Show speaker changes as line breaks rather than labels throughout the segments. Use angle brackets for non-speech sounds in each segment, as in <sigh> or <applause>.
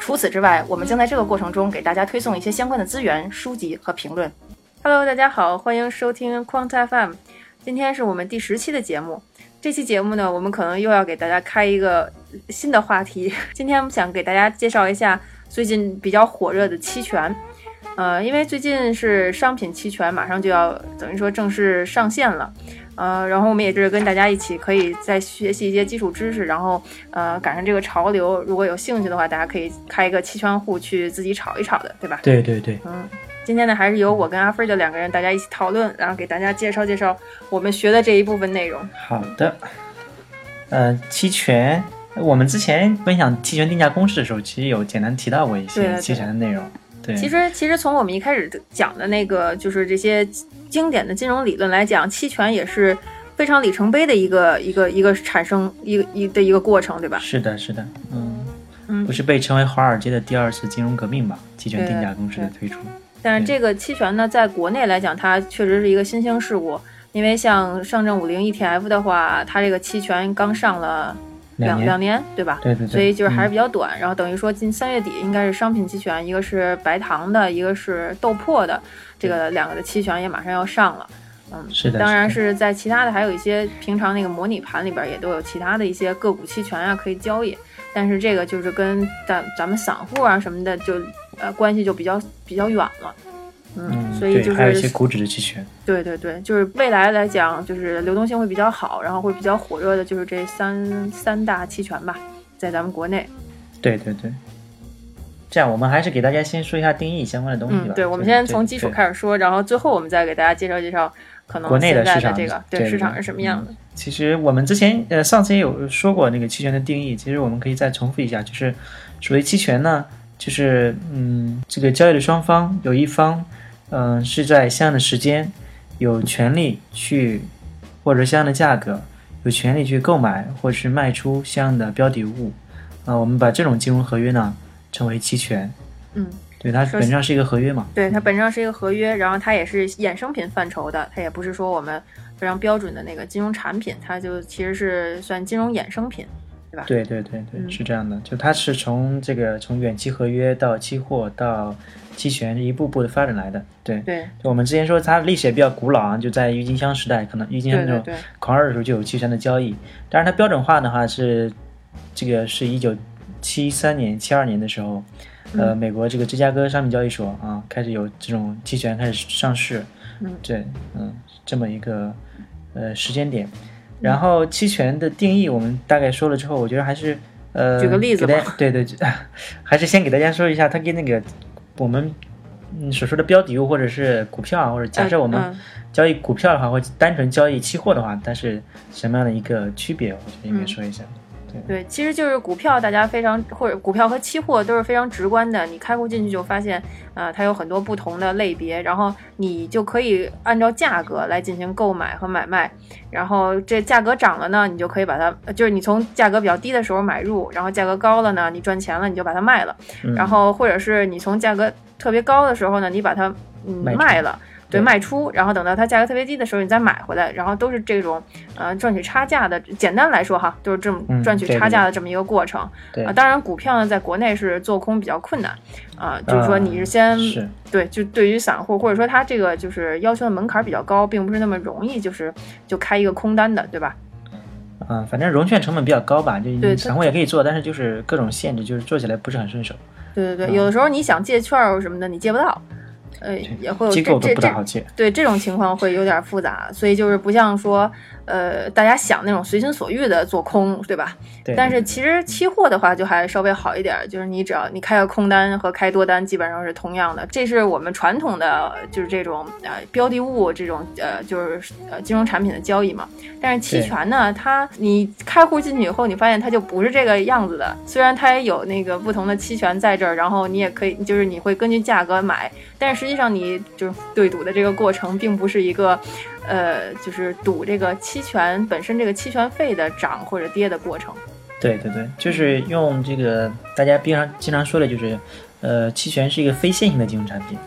除此之外，我们将在这个过程中给大家推送一些相关的资源、书籍和评论。Hello，大家好，欢迎收听 Quant FM。今天是我们第十期的节目。这期节目呢，我们可能又要给大家开一个新的话题。今天我们想给大家介绍一下最近比较火热的期权。呃，因为最近是商品期权马上就要等于说正式上线了。呃，然后我们也就是跟大家一起可以再学习一些基础知识，然后呃赶上这个潮流。如果有兴趣的话，大家可以开一个期权户去自己炒一炒的，对吧？
对对对，
嗯。今天呢，还是由我跟阿飞的两个人，大家一起讨论，然后给大家介绍介绍我们学的这一部分内容。
好的，呃，期权，我们之前分享期权定价公式的时候，其实有简单提到过一些期权的内容。对，
其实其实从我们一开始讲的那个，就是这些经典的金融理论来讲，期权也是非常里程碑的一个一个一个产生一个一的一个过程，对吧？
是的，是的，嗯嗯，不是被称为华尔街的第二次金融革命吧？期权定价公式的推出。
但是这个期权呢，在国内来讲，它确实是一个新兴事物。因为像上证五零 ETF 的话，它这个期权刚上了两两年，对吧？
对对对。
所以就是还是比较短。然后等于说，近三月底应该是商品期权，一个是白糖的，一个是豆粕的，这个两个的期权也马上要上了。嗯，
是的。
当然是在其他的还有一些平常那个模拟盘里边也都有其他的一些个股期权啊可以交易。但是这个就是跟咱咱们散户啊什么的就。呃，关系就比较比较远了，嗯，所以就是
还有一些股指的期权，
对对对，就是未来来讲，就是流动性会比较好，然后会比较火热的，就是这三三大期权吧，在咱们国内。
对对对，这样我们还是给大家先说一下定义相关的东西吧。
对，我们先从基础开始说，然后最后我们再给大家介绍介绍可能
国内
的
市场
这个
对
市场是什么样的。
其实我们之前呃上次也有说过那个期权的定义，其实我们可以再重复一下，就是所谓期权呢。就是嗯，这个交易的双方有一方，嗯，是在相应的时间有权利去，或者相应的价格有权利去购买或者是卖出相应的标的物，啊，我们把这种金融合约呢称为期权。
嗯，
对，它本质上是一个合约嘛。
对，它本质上是一个合约，然后它也是衍生品范畴的，它也不是说我们非常标准的那个金融产品，它就其实是算金融衍生品。
对对对对，是这样的，就它是从这个从远期合约到期货到期权一步步的发展来的。对
对，
就我们之前说它历史也比较古老啊，就在郁金香时代，可能郁金香那种狂热的时候就有期权的交易。但是它标准化的话是这个是一九七三年、七二年的时候，呃，美国这个芝加哥商品交易所啊开始有这种期权开始上市。
嗯，
对，嗯，这么一个呃时间点。然后期权的定义我们大概说了之后，我觉得还是呃，
举个例子吧。
对对，<laughs> 还是先给大家说一下，它跟那个我们所说的标的物或者是股票啊，或者假设我们交易股票的话，或单纯交易期货的话，它是什么样的一个区别？我觉得应该说一下。
对，其实就是股票，大家非常或者股票和期货都是非常直观的。你开户进去就发现，呃，它有很多不同的类别，然后你就可以按照价格来进行购买和买卖。然后这价格涨了呢，你就可以把它，就是你从价格比较低的时候买入，然后价格高了呢，你赚钱了你就把它卖了。然后或者是你从价格特别高的时候呢，你把它嗯卖了。对，卖出，然后等到它价格特别低的时候，你再买回来，然后都是这种，呃，赚取差价的。简单来说哈，就是这么赚取差价的这么一个过程。啊，当然股票呢，在国内是做空比较困难，啊，就是说你是先对，就对于散户或者说他这个就是要求的门槛比较高，并不是那么容易，就是就开一个空单的，对吧？
嗯，反正融券成本比较高吧，就散户也可以做，但是就是各种限制，就是做起来不是很顺手。
对对对，有的时候你想借券儿什么的，你借不到。呃，也会有这这这，对这种情况会有点复杂，所以就是不像说，呃，大家想那种随心所欲的做空，对吧？
对。
但是其实期货的话就还稍微好一点，就是你只要你开个空单和开多单基本上是同样的。这是我们传统的就是这种呃标的物这种呃就是呃金融产品的交易嘛。但是期权呢，它你开户进去以后，你发现它就不是这个样子的。虽然它也有那个不同的期权在这儿，然后你也可以就是你会根据价格买，但是实际上你就是对赌的这个过程并不是一个。呃，就是赌这个期权本身这个期权费的涨或者跌的过程。
对对对，就是用这个大家经常经常说的，就是呃，期权是一个非线性的金融产品，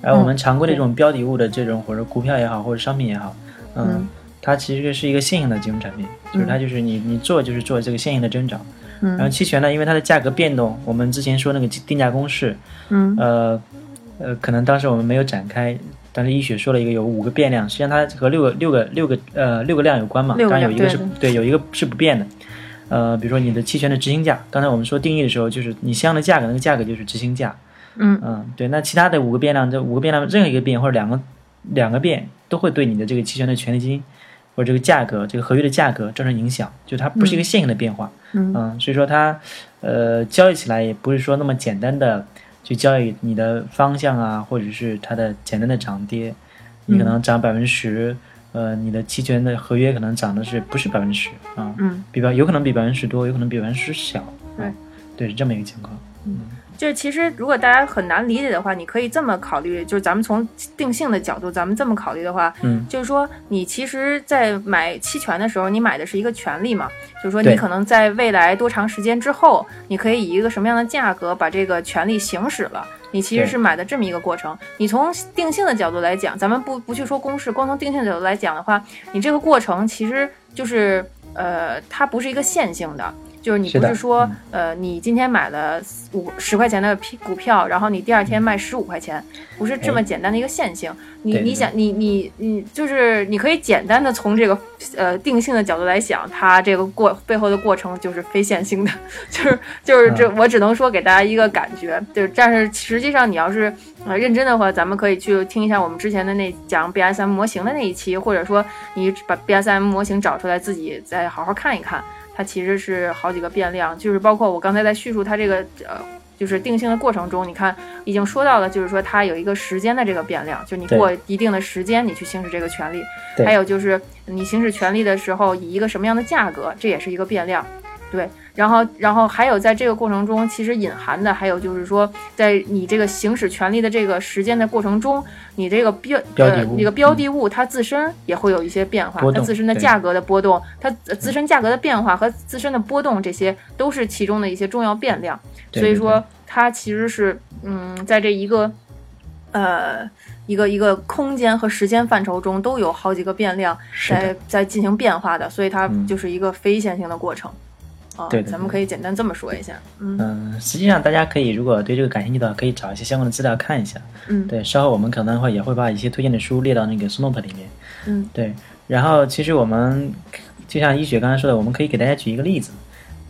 而我们常规的这种标的物的这种或者股票也好，或者商品也好，嗯，它其实是一个线性的金融产品，就是它就是你你做就是做这个线性的增长。
嗯。
然后期权呢，因为它的价格变动，我们之前说那个定价公式，
嗯，
呃呃，可能当时我们没有展开。但是医学说了一个有五个变量，实际上它和六个六个六个呃六个量有关嘛。
当
然有一个是对，有一个是不变的。呃，比如说你的期权的执行价，刚才我们说定义的时候，就是你相应的价格，那个价格就是执行价。
嗯
嗯，对。那其他的五个变量，这五个变量任何一个变或者两个两个变，都会对你的这个期权的权利金或者这个价格，这个合约的价格造成影响。就它不是一个线性的变化。
嗯。
所以说它呃交易起来也不是说那么简单的去交易你的方向啊，或者是它的简单的涨跌。你可能涨百分之十，呃，你的期权的合约可能涨的是不是百分之十啊？
嗯，
比方有可能比百分之十多，有可能比百分之十小。
对，
对，是这么一个情况。
嗯，就是其实如果大家很难理解的话，你可以这么考虑，就是咱们从定性的角度，咱们这么考虑的话，
嗯，
就是说你其实，在买期权的时候，你买的是一个权利嘛，就是说你可能在未来多长时间之后，你可以以一个什么样的价格把这个权利行使了。你其实是买的这么一个过程。你从定性的角度来讲，咱们不不去说公式，光从定性的角度来讲的话，你这个过程其实就是，呃，它不是一个线性的。就是你不是说，呃，你今天买了五十块钱的股票，然后你第二天卖十五块钱，不是这么简单的一个线性。你你想，你你你就是你可以简单的从这个呃定性的角度来想，它这个过背后的过程就是非线性的，<laughs> 就是就是这我只能说给大家一个感觉，就是但是实际上你要是呃认真的话，咱们可以去听一下我们之前的那讲 BSM 模型的那一期，或者说你把 BSM 模型找出来自己再好好看一看。它其实是好几个变量，就是包括我刚才在叙述它这个呃，就是定性的过程中，你看已经说到了，就是说它有一个时间的这个变量，就你过一定的时间你去行使这个权利，还有就是你行使权利的时候以一个什么样的价格，这也是一个变量，对。然后，然后还有在这个过程中，其实隐含的还有就是说，在你这个行使权利的这个时间的过程中，你这个标呃那个标的物它自身也会有一些变化，它自身的价格的波动，它自身价格的变化和自身的波动，这些都是其中的一些重要变量。所以说，它其实是嗯，在这一个呃一个一个空间和时间范畴中，都有好几个变量在在进行变化的，所以它就是一个非线性的过程。
对，
咱们可以简单这么说一下。
嗯，实际上大家可以如果对这个感兴趣的话，可以找一些相关的资料看一下。
嗯，
对，稍后我们可能会也会把一些推荐的书列到那个 Snoop 里面。
嗯，
对。然后其实我们就像一雪刚才说的，我们可以给大家举一个例子。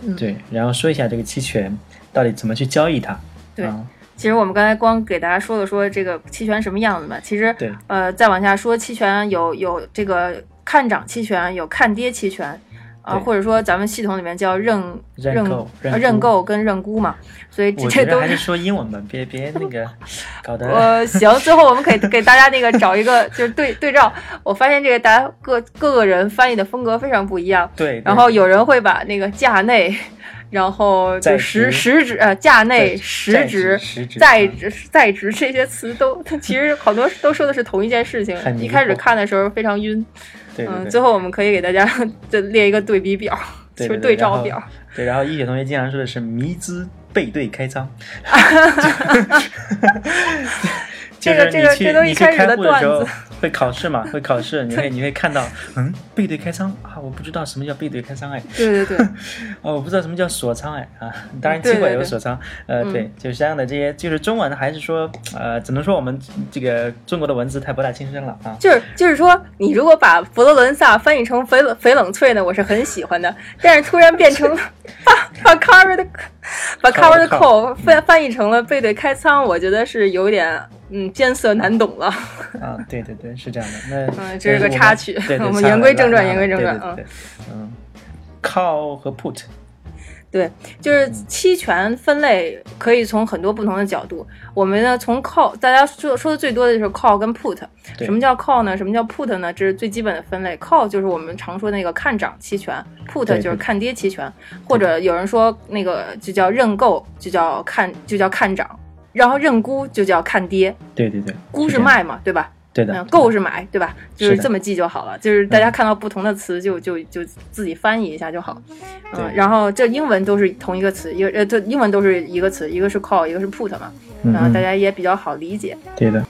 嗯，
对，然后说一下这个期权到底怎么去交易它。
对，其实我们刚才光给大家说了说这个期权什么样子嘛，其实
对，
呃，再往下说期权有有这个看涨期权，有看跌期权。啊，或者说咱们系统里面叫认认
购、
认购跟认沽嘛，所以这都
还是说英文吧，别别那个搞得。
呃，行，最后我们可以给大家那个找一个就是对对照。我发现这个大家各各个人翻译的风格非常不一样。
对。
然后有人会把那个价内，然后就实实质呃价内实
值
在值在职这些词都，其实好多都说的是同一件事情。一开始看的时候非常晕。
嗯，
最后我们可以给大家 <laughs> 就列一个对比表，就是对照表。
对，然后一雪同学经常说的是迷之背对开仓。<laughs> <laughs>
这个这个这都一开始的段子。
会考试嘛？会考试，你会你会看到，嗯，背对开仓啊，我不知道什么叫背对开仓哎。
对对对。<laughs>
哦，我不知道什么叫锁仓哎啊，当然期货也有锁仓，呃，对，就是这样的这些，就是中文还是说，呃，只能说我们这个中国的文字太博大精深了啊。
就是就是说，你如果把佛罗伦萨翻译成翡冷翡冷翠呢，我是很喜欢的，但是突然变成把把 covered 把 covered call 翻翻译成了背对开仓，我觉得是有点。嗯艰涩难懂了。
啊，对对对，是这样的。那 <laughs>
嗯，这是个插曲。我们言归正传，言归正传
啊。嗯，call 和 put。
对，就是期权分类可以从很多不同的角度。我们呢，从 call，大家说说的最多的就是 call 跟 put。什么叫 call 呢？什么叫 put 呢？这是最基本的分类。call 就是我们常说的那个看涨期权，put 就是看跌期权，或者有人说那个就叫认购，就叫看就叫看涨，然后认沽就叫看跌。
对对对，
沽是卖嘛，对吧？
对的，
购是买，对吧？就是这么记就好了。就是大家看到不同的词，就就就自己翻译一下就好。嗯，然后这英文都是同一个词，一个呃，这英文都是一个词，一个是 call，一个是 put 嘛。然后大家也比较好理解。
对的。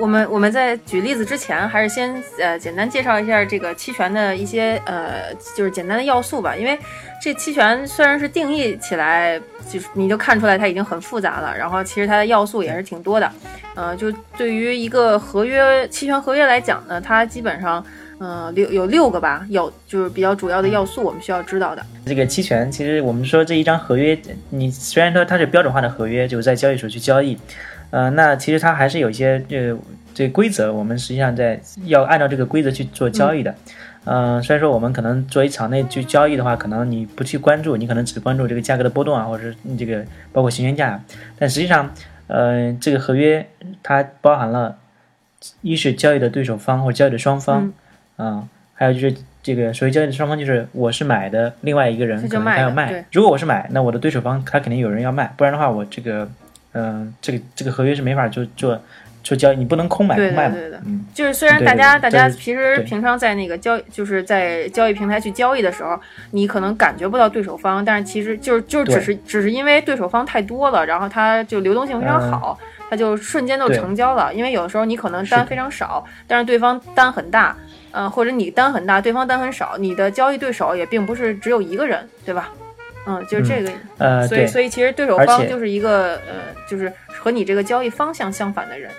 我们我们在举例子之前，还是先呃简单介绍一下这个期权的一些呃就是简单的要素吧。因为这期权虽然是定义起来，就是你就看出来它已经很复杂了，然后其实它的要素也是挺多的。呃，就对于一个合约期权合约来讲呢，它基本上呃六有六个吧，有就是比较主要的要素，我们需要知道的。
这个期权其实我们说这一张合约，你虽然说它是标准化的合约，就是在交易所去交易。呃，那其实它还是有一些这这规则，我们实际上在要按照这个规则去做交易的。嗯，虽然说我们可能作为场内去交易的话，可能你不去关注，你可能只关注这个价格的波动啊，或者是这个包括行权价，但实际上，呃，这个合约它包含了，一是交易的对手方或者交易的双方，啊，还有就是这个所谓交易的双方就是我是买的，另外一个人可能他要卖。如果我是买，那我的对手方他肯定有人要卖，不然的话我这个。嗯，这个这个合约是没法就就就交易，你不能空买空卖嘛。
对对对，嗯，就是虽然大家大家平时平常在那个交就是在交易平台去交易的时候，你可能感觉不到对手方，但是其实就是就只是只是因为对手方太多了，然后它就流动性非常好，它就瞬间就成交了。因为有的时候你可能单非常少，但是对方单很大，嗯，或者你单很大，对方单很少，你的交易对手也并不是只有一个人，对吧？嗯，就是这个，
呃，
所以所以其实对手方就是一个呃，就是和你这个交易方向相反的人，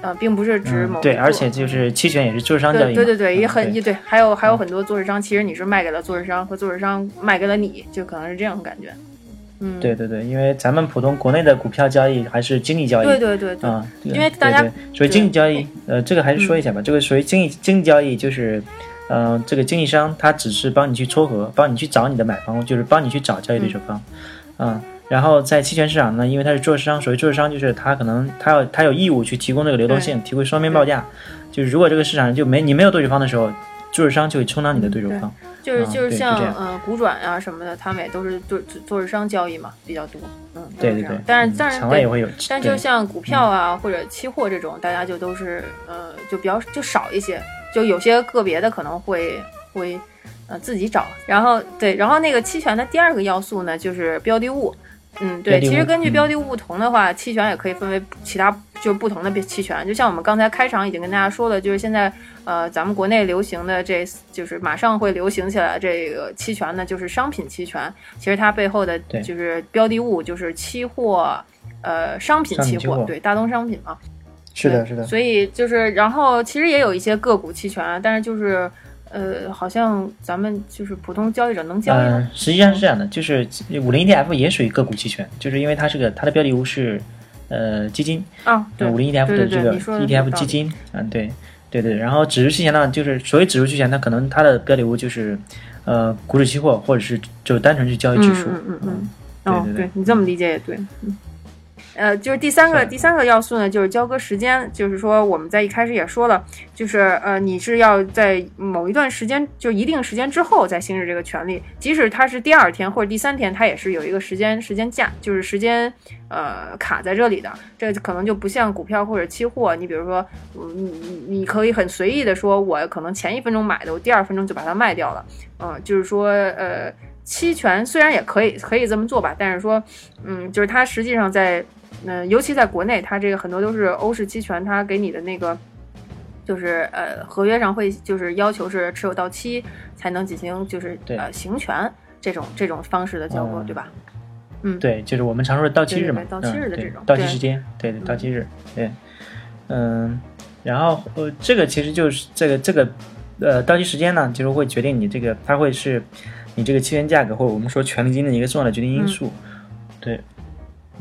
呃，并不是指某
对，而且就是期权也是做市商交易，
对对对，也很也对，还有还有很多做市商，其实你是卖给了做市商，和做市商卖给了你，就可能是这样的感觉。嗯，
对对对，因为咱们普通国内的股票交易还是经济交易，
对对对对，
啊，
因为大家
所以经济交易，呃，这个还是说一下吧，这个属于经济经济交易就是。嗯，这个经纪商他只是帮你去撮合，帮你去找你的买方，就是帮你去找交易对手方。嗯，然后在期权市场呢，因为他是做市商，所谓做市商就是他可能他要他有义务去提供这个流动性，提供双边报价。就是如果这个市场上就没你没有对手方的时候，做市商就会充当你的对手方。
就是就是像呃股转啊什么的，他们也都是做做市商交易嘛比较多。嗯，
对对对。
但是但是
场外也会有，
但就像股票啊或者期货这种，大家就都是呃就比较就少一些。就有些个别的可能会会呃自己找，然后对，然后那个期权的第二个要素呢就是标的物，嗯对，其实根据标的物不同的话，期权也可以分为其他就是不同的期权，就像我们刚才开场已经跟大家说了，就是现在呃咱们国内流行的这就是马上会流行起来这个期权呢，就是商品期权，其实它背后的就是标的物就是期货，呃商品期货，对大宗商品嘛。
是的，是的，
所以就是，然后其实也有一些个股期权，但是就是，呃，好像咱们就是普通交易者能交易
吗？实际上是这样的，就是五零 ETF 也属于个股期权，就是因为它是个它的标的物是呃基金
啊，对，
五零 ETF 的这个 ETF 基金，嗯，对，对对，然后指数期权呢，就是所谓指数期权，它可能它的标的物就是呃股指期货，或者是就单纯去交易指数，
嗯嗯嗯，
哦，对
你这么理解也对，嗯。呃，就是第三个第三个要素呢，就是交割时间。就是说，我们在一开始也说了，就是呃，你是要在某一段时间，就一定时间之后再行使这个权利，即使它是第二天或者第三天，它也是有一个时间时间价，就是时间呃卡在这里的。这可能就不像股票或者期货，你比如说，你你你可以很随意的说，我可能前一分钟买的，我第二分钟就把它卖掉了。嗯，就是说，呃，期权虽然也可以可以这么做吧，但是说，嗯，就是它实际上在嗯，尤其在国内，它这个很多都是欧式期权，它给你的那个就是呃合约上会就是要求是持有到期才能进行就是呃行权这种这种方式的交割，对吧？嗯，
对，就是我们常说的到期日嘛，
到期日的这种
到期时间，对对，到期日，对，嗯，然后呃这个其实就是这个这个呃到期时间呢，就是会决定你这个它会是你这个期权价格或者我们说权利金的一个重要的决定因素，对。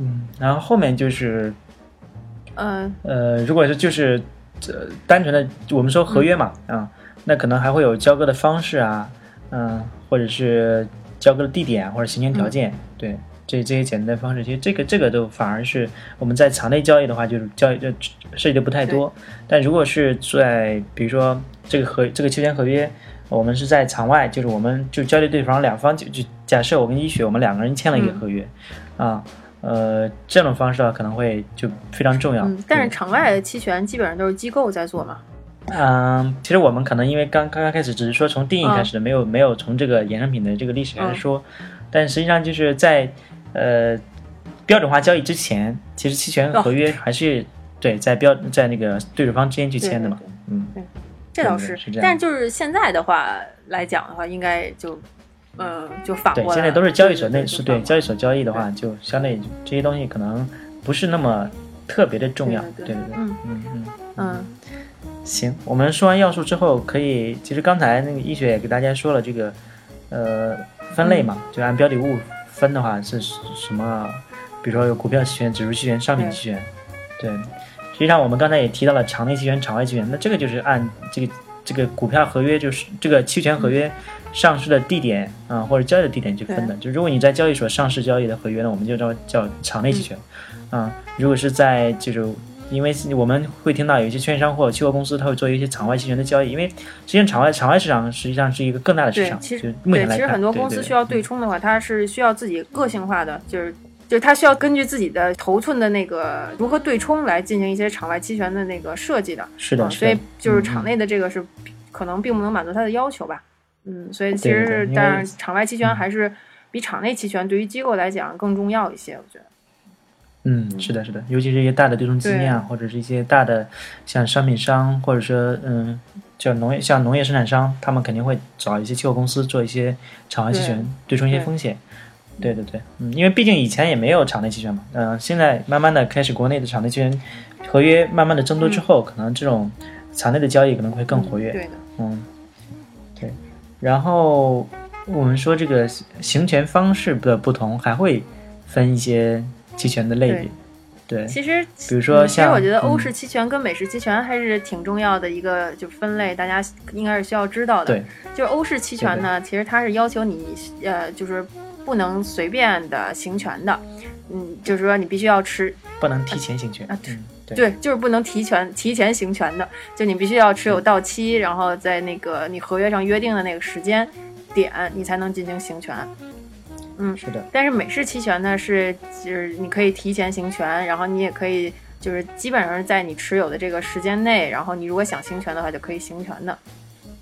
嗯，然后后面就是，
嗯
呃，如果是就是呃单纯的我们说合约嘛，啊、那可能还会有交割的方式啊，嗯、或者是交割的地点啊或者行权条件，对，这这些简单的方式，其实这个这个都反而是我们在场内交易的话，就是交易就涉及的不太多。但如果是在比如说这个合这个期权合约，我们是在场外，就是我们就交易对方两方就就假设我跟一雪我们两个人签了一个合约，啊。呃，这种方式啊，可能会就非常重要。
嗯，但是场外的期权基本上都是机构在做嘛。
嗯，其实我们可能因为刚刚刚开始只是说从定义开始的，没有没有从这个衍生品的这个历史开始说，但实际上就是在呃标准化交易之前，其实期权合约还是、对在标在那个对手方之间去签的嘛，
对对
嗯，
这倒
是。这样
但就是现在的话来讲的话，应该就，嗯，就反
对，
过来对。
现在都是交易所
对
那是对交易所交易的话，就相对这些东西可能不是那么特别的重要，
对对
对对对，
嗯
嗯嗯。
嗯
行，我们说完要素之后，可以其实刚才那个医学也给大家说了这个呃分类嘛，就按标的物分的话是什么？比如说有股票期权、指数期权、商品期权，对。实际上我们刚才也提到了场内期权、场外期权，那这个就是按这个这个股票合约就是这个期权合约上市的地点啊、或者交易的地点去分的。就如果你在交易所上市交易的合约呢，我们就叫叫场内期权啊、如果是在就是因为我们会听到有一些券商或者期货公司，它会做一些场外期权的交易，因为实际上场外场外市场实际上是一个更大的市场，，
对其实
就目，前来看，
其实很多公司需要对冲的话，它是需要自己个性化的，就是就是它需要根据自己的头寸的那个如何对冲来进行一些场外期权的那个设计的。
是的，
嗯所以，就是
嗯
场内的这个是可能并不能满足它的要求吧。嗯，所以其实当然场外期权
嗯
还是比场内期权对于机构来讲更重要一些，我觉得。
嗯，是的，是的，尤其是一些大的对冲基金啊，或者是一些大的像商品商，或者说嗯，叫农业像农业生产商，他们肯定会找一些期货公司做一些场外期权对冲一些风险。对对对，嗯，因为毕竟以前也没有场内期权嘛，嗯、现在慢慢的开始国内的场内期权合约慢慢的增多之后，可能这种场内的交易可能会更活跃。
对的，
嗯，对。然后我们说这个行权方式的不同，还会分一些期权的类别。对，
其实
比如说
像其实我觉得欧
嗯
式期权跟美式期权还是挺重要的一个就分类，大家应该是需要知道的。
对，
就是欧式期权呢，其实它是要求你呃，就是不能随便的行权的，嗯，就是说你必须要持
不能提前行权。
啊
嗯，对。
就是不能提前提前行权的，就你必须要持有到期，然后在那个你合约上约定的那个时间点，你才能进行行权。
嗯是的，
但是美式期权呢是就是你可以提前行权，然后你也可以就是基本上是在你持有的这个时间内，然后你如果想行权的话就可以行权的。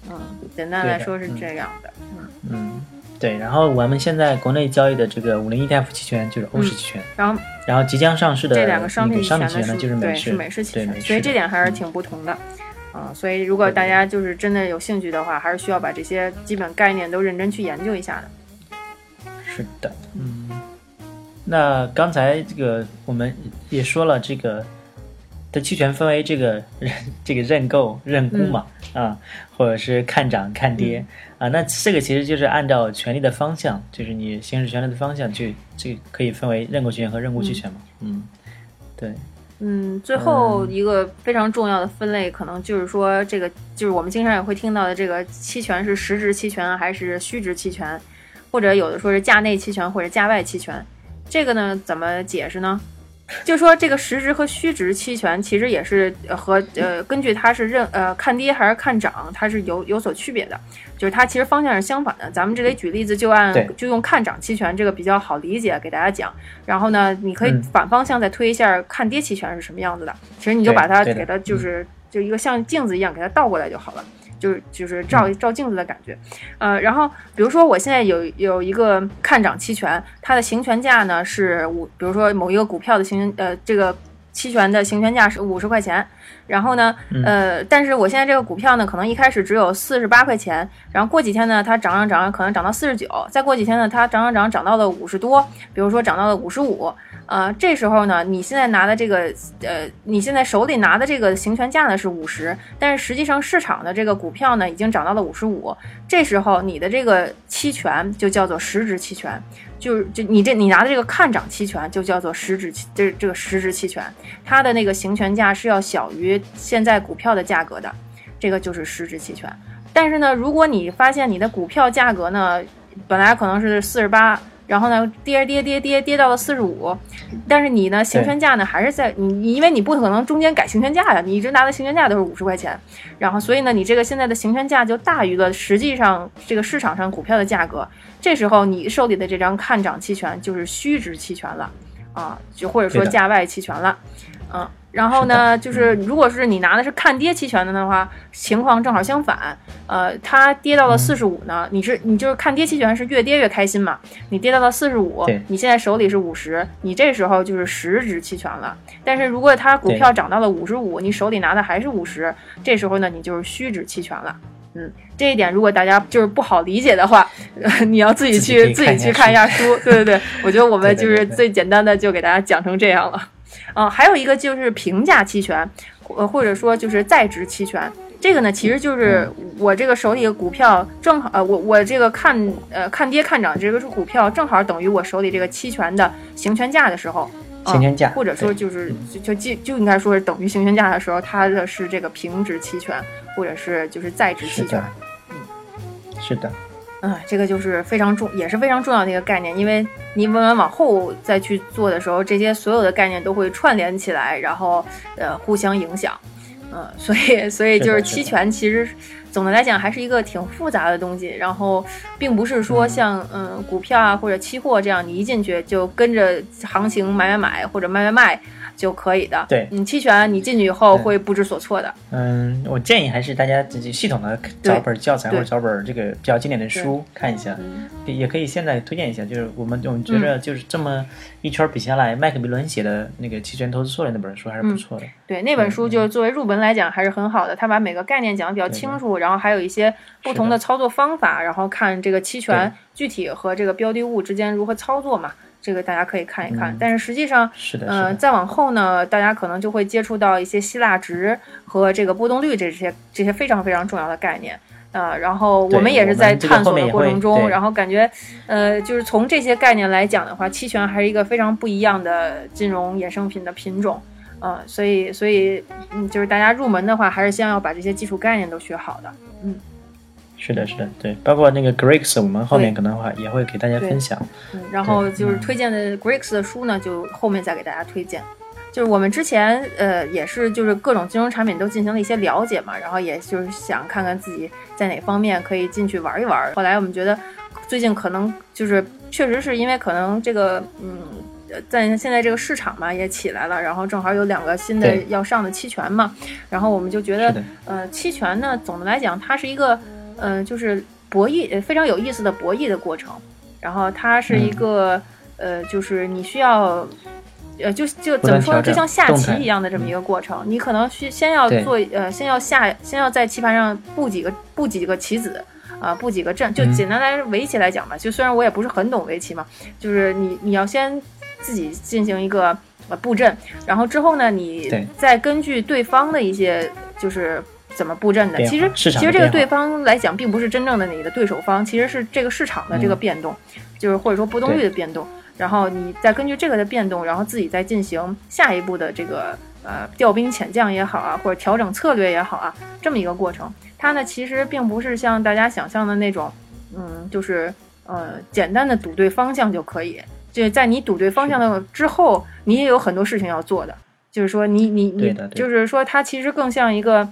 嗯，简单来说是
嗯
这样的。
嗯嗯，对。然后我们现在国内交易的这个五零 ETF 期权就是欧式期权，
然后
然后即将上市的
这两个商品
那个商品
呢
就是美
对
式，
是美式期
对美
权，所以这点还是挺不同的。嗯，所以如果大家就是真的有兴趣的话，还是需要把这些基本概念都认真去研究一下的。
是的，嗯。那刚才这个我们也说了，这个的期权分为这个认这个认购、认沽嘛，啊，或者是看涨、看跌、啊。那这个其实就是按照权利的方向，就是你行使权利的方向去，这个可以分为认购期权和认沽期权嘛。嗯，对，
嗯，最后一个非常重要的分类，可能就是说，这个就是我们经常也会听到的，这个期权是实质期权还是虚值期权，或者有的说是价内期权或者价外期权。这个呢，怎么解释呢？就说这个实值和虚值期权其实也是呃和呃根据它是认呃看跌还是看涨，它是有有所区别的，就是它其实方向是相反的。咱们这里举例子就按就用看涨期权这个比较好理解给大家讲，然后呢，你可以
嗯
反方向再推一下看跌期权是什么样子的。其实你就把它给它就是就一个像镜子一样给它倒过来就好了。就是就是照
嗯
照镜子的感觉，呃，然后比如说我现在有有一个看涨期权，它的行权价呢是五，比如说某一个股票的行呃这个期权的行权价是五十块钱，然后呢，
嗯。
呃，但是我现在这个股票呢，可能一开始只有四十八块钱，然后过几天呢，它涨涨涨，可能涨到四十九，再过几天呢，它涨涨涨涨到了五十多，比如说涨到了五十五，呃，这时候呢，你现在拿的这个，呃，你现在手里拿的这个行权价呢是五十，但是实际上市场的这个股票呢已经涨到了五十五，这时候你的这个期权就叫做实值期权，就是就你这你拿的这个看涨期权就叫做实质期，这这个实质期权，它的那个行权价是要小于现在股票的价格的，这个就是实质期权。但是呢，如果你发现你的股票价格呢，本来可能是四十八。然后呢，跌跌跌跌跌到了四十五，但是你呢，行权价呢还是在你，因为你不可能中间改行权价呀，你一直拿的行权价都是五十块钱，然后所以呢，你这个现在的行权价就大于了实际上这个市场上股票的价格，这时候你手里的这张看涨期权就是虚值期权了，啊，就或者说价外期权了，嗯。然后呢，就是如果是你拿的是看跌期权的的话，情况正好相反。呃，它跌到了四十五呢，你是你就是看跌期权是越跌越开心嘛？你跌到了四十五，你现在手里是五十，你这时候就是实值期权了。但是如果它股票涨到了五十五，你手里拿的还是五十，这时候呢，你就是虚值期权了。嗯，这一点如果大家就是不好理解的话，<laughs> 你要自己去自己去看一下书。对对对，我觉得我们 <laughs> 就是最简单的就给大家讲成这样了。嗯，还有一个就是平价期权，呃，或者说就是在职期权。这个呢，其实就是我这个手里的股票正好，呃，我我这个看呃看跌看涨，这个是股票正好等于我手里这个期权的行权价的时候，
行权价，
或者说就是就就就应该说是等于行权价的时候，它的是这个平值期权，或者是就是在职期权。
嗯，是的。
嗯，这个就是非常重，也是非常重要的一个概念，因为你慢慢往后再去做的时候，这些所有的概念都会串联起来，然后呃互相影响，嗯，所以所以就是期权其实总的来讲还是一个挺复杂的东西，然后并不是说像嗯股票啊或者期货这样，你一进去就跟着行情买买买或者卖卖卖。就可以的。
对，
你期权你进去以后会不知所措的。
嗯，我建议还是大家自己系统的找本教材或者找本这个比较经典的书看一下，也可以现在推荐一下。就是我们我们觉得就是这么一圈比下来，麦克米伦写的那个《期权投资策略》那本书还是不错的。
对，那本书就是作为入门来讲还是很好的，他把每个概念讲的比较清楚，然后还有一些不同的操作方法，然后看这个期权具体和这个标的物之间如何操作嘛。这个大家可以看一看，但是实际上，
嗯，
再往后呢，大家可能就会接触到一些希腊值和这个波动率这些这些非常非常重要的概念，啊，然后我们也是在探索的过程中，然后感觉，呃，就是从这些概念来讲的话，期权还是一个非常不一样的金融衍生品的品种，呃，所以所以嗯，就是大家入门的话，还是先要把这些基础概念都学好的，嗯。
是的，是的，对，包括那个 Greeks，我们后面可能话也会给大家分享。
嗯，然后就是推荐的 Greeks 的书呢，就后面再给大家推荐。就是我们之前呃也是就是各种金融产品都进行了一些了解嘛，然后也就是想看看自己在哪方面可以进去玩一玩。后来我们觉得最近可能就是确实是因为可能这个嗯在现在这个市场嘛也起来了，然后正好有两个新的要上的期权嘛，然后我们就觉得呃期权呢总的来讲它是一个。嗯，就是博弈，非常有意思的博弈的过程。然后它是一个，呃，就是你需要，呃，就就怎么说，就像下棋一样的这么一个过程。你可能需先要做，呃，先要下，先要在棋盘上布几个布几个棋子，啊，布几个阵。就简单来围棋来讲吧，就虽然我也不是很懂围棋嘛，就是你你要先自己进行一个呃布阵，然后之后呢，你再根据对方的一些就是。怎么布阵的？其实其实这个对方来讲，并不是真正的你的对手方，其实是这个市场的这个变动，就是或者说波动率的变动。然后你再根据这个的变动，然后自己再进行下一步的这个呃调兵遣将也好啊，或者调整策略也好啊，这么一个过程。它呢，其实并不是像大家想象的那种，嗯，就是呃简单的赌对方向就可以。就在你赌对方向的之后，你也有很多事情要做的。就是说，你你你，就是说，它其实更像一个。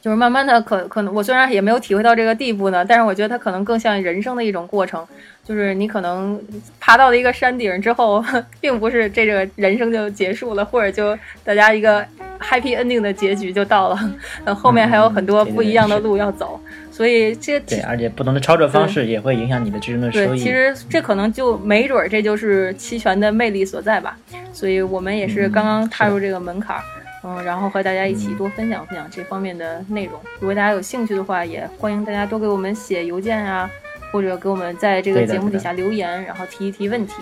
就是慢慢的，可可能我虽然也没有体会到这个地步呢，但是我觉得它可能更像人生的一种过程。就是你可能爬到了一个山顶之后，并不是这个人生就结束了，或者就大家一个 happy ending 的结局就到了。后面还有很多不一样的路要走，所以这
对，而且不同的操作方式也会影响你的最终的收益。
其实这可能就没准儿，这就是期权的魅力所在吧。所以我们也是刚刚踏入这个门槛儿。嗯，然后和大家一起多分享分享这方面的内容。如果大家有兴趣的话，也欢迎大家多给我们写邮件啊，或者给我们在这个节目底下留言，然后提一提问题。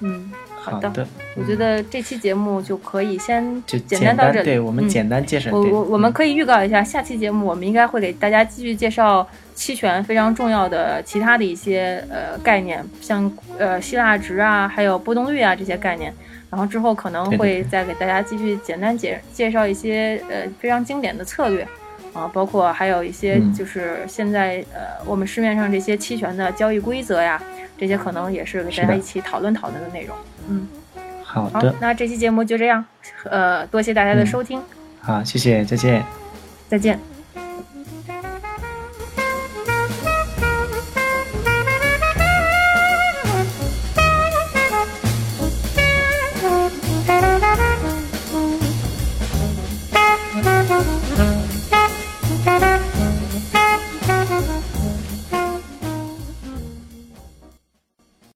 嗯，好的，
的，
我觉得这期节目就可以先
就
简
单
到这里。
对我们
嗯
简单介绍。对
我我我们
嗯
可以预告一下，下期节目我们应该会给大家继续介绍期权非常重要的其他的一些呃概念，像呃希腊值啊，还有波动率啊这些概念。然后之后可能会再给大家继续简单介介绍一些呃非常经典的策略啊，包括还有一些
嗯
就是现在呃我们市面上这些期权的交易规则呀，这些可能也是给大家一起讨论讨论的内容。嗯，好
好的，，
那这期节目就这样，呃，多谢大家的
嗯
收听，
好，谢谢，再见。
再见。